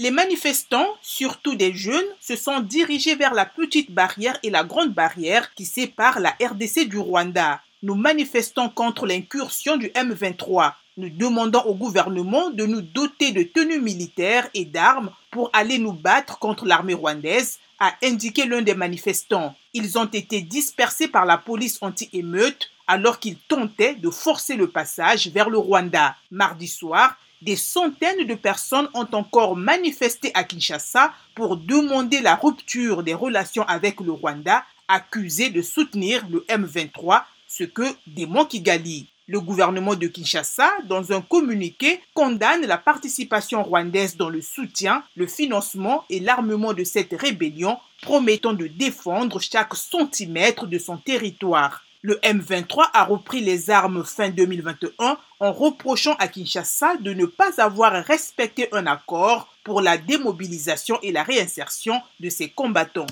Les manifestants, surtout des jeunes, se sont dirigés vers la petite barrière et la grande barrière qui séparent la RDC du Rwanda. Nous manifestons contre l'incursion du M23. Nous demandons au gouvernement de nous doter de tenues militaires et d'armes pour aller nous battre contre l'armée rwandaise, a indiqué l'un des manifestants. Ils ont été dispersés par la police anti-émeute alors qu'ils tentaient de forcer le passage vers le Rwanda. Mardi soir, des centaines de personnes ont encore manifesté à Kinshasa pour demander la rupture des relations avec le Rwanda, accusé de soutenir le M23, ce que dément Kigali. Le gouvernement de Kinshasa, dans un communiqué, condamne la participation rwandaise dans le soutien, le financement et l'armement de cette rébellion, promettant de défendre chaque centimètre de son territoire. Le M23 a repris les armes fin 2021 en reprochant à Kinshasa de ne pas avoir respecté un accord pour la démobilisation et la réinsertion de ses combattants.